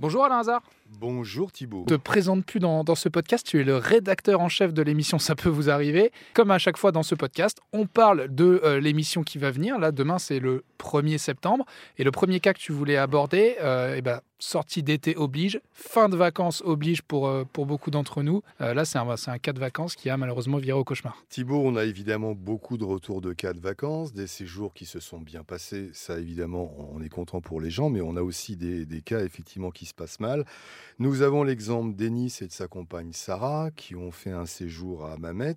Bonjour Alain Hazard. Bonjour Thibault. Je te présente plus dans, dans, ce podcast, tu es le rédacteur en chef de l'émission Ça peut vous arriver. Comme à chaque fois dans ce podcast, on parle de euh, l'émission qui va venir. Là, demain, c'est le 1er septembre. Et le premier cas que tu voulais aborder, euh, eh ben, sortie d'été oblige, fin de vacances oblige pour, euh, pour beaucoup d'entre nous. Euh, là, c'est un, un cas de vacances qui a malheureusement viré au cauchemar. Thibault, on a évidemment beaucoup de retours de cas de vacances, des séjours qui se sont bien passés. Ça, évidemment, on est content pour les gens, mais on a aussi des, des cas, effectivement, qui se passent mal. Nous avons l'exemple d'Ennis et de sa compagne Sarah, qui ont fait un séjour à Mamet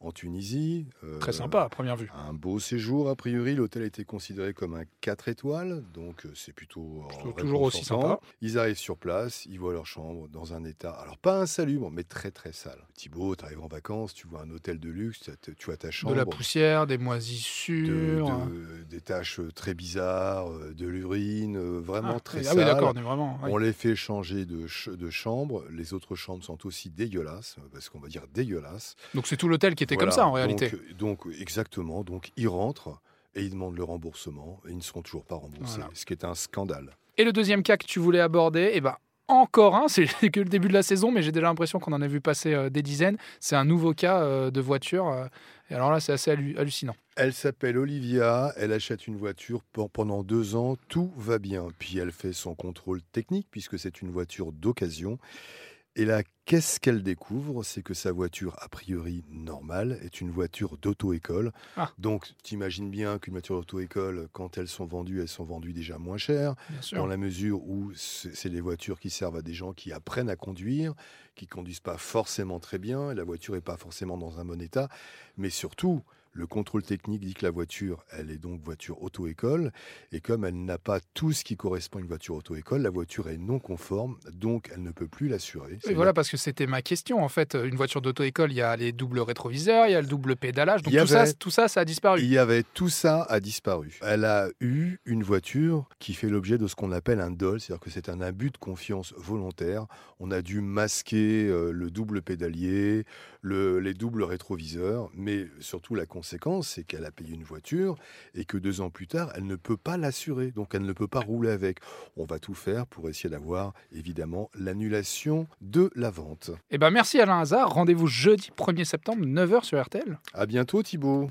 en Tunisie. Euh, Très sympa à première vue. Un beau séjour, a priori. L'hôtel était considéré comme un 4 étoiles, donc euh, c'est plutôt, plutôt toujours aussi sympa. Ils arrivent sur place, ils voient leur chambre dans un état, alors pas insalubre, mais très très sale. Thibaut, tu arrives en vacances, tu vois un hôtel de luxe, tu vois ta chambre. De la poussière, des moisissures. De, de, des taches très bizarres, euh, de l'urine, vraiment ah, très ah, sale. oui, d'accord, vraiment. On les fait changer de, ch de chambre. Les autres chambres sont aussi dégueulasses, parce qu'on va dire dégueulasses. Donc c'est tout l'hôtel qui était voilà. comme ça en réalité. Donc, donc, exactement, donc ils rentrent et ils demandent le remboursement et ils ne seront toujours pas remboursés, voilà. ce qui est un scandale. Et le deuxième cas que tu voulais aborder, eh ben, encore un, c'est que le début de la saison, mais j'ai déjà l'impression qu'on en a vu passer euh, des dizaines. C'est un nouveau cas euh, de voiture. Euh, et alors là, c'est assez hallucinant. Elle s'appelle Olivia, elle achète une voiture pendant deux ans, tout va bien. Puis elle fait son contrôle technique, puisque c'est une voiture d'occasion. Et là, qu'est-ce qu'elle découvre? C'est que sa voiture, a priori normale, est une voiture d'auto-école. Ah. Donc, t'imagines bien qu'une voiture d'auto-école, quand elles sont vendues, elles sont vendues déjà moins chères, dans la mesure où c'est des voitures qui servent à des gens qui apprennent à conduire, qui conduisent pas forcément très bien, la voiture n'est pas forcément dans un bon état, mais surtout, le contrôle technique dit que la voiture, elle est donc voiture auto-école, et comme elle n'a pas tout ce qui correspond à une voiture auto-école, la voiture est non conforme, donc elle ne peut plus l'assurer. Et voilà, parce que c'était ma question. En fait, une voiture d'auto-école, il y a les doubles rétroviseurs, il y a le double pédalage, donc tout, avait, ça, tout ça, ça a disparu. Il y avait tout ça a disparu. Elle a eu une voiture qui fait l'objet de ce qu'on appelle un DOL, c'est-à-dire que c'est un abus de confiance volontaire. On a dû masquer euh, le double pédalier, le, les doubles rétroviseurs, mais surtout la conséquence, c'est qu'elle a payé une voiture et que deux ans plus tard, elle ne peut pas l'assurer, donc elle ne peut pas rouler avec. On va tout faire pour essayer d'avoir évidemment l'annulation de la vente. Eh ben merci Alain Hazard, rendez-vous jeudi 1er septembre 9h sur RTL. À bientôt Thibault.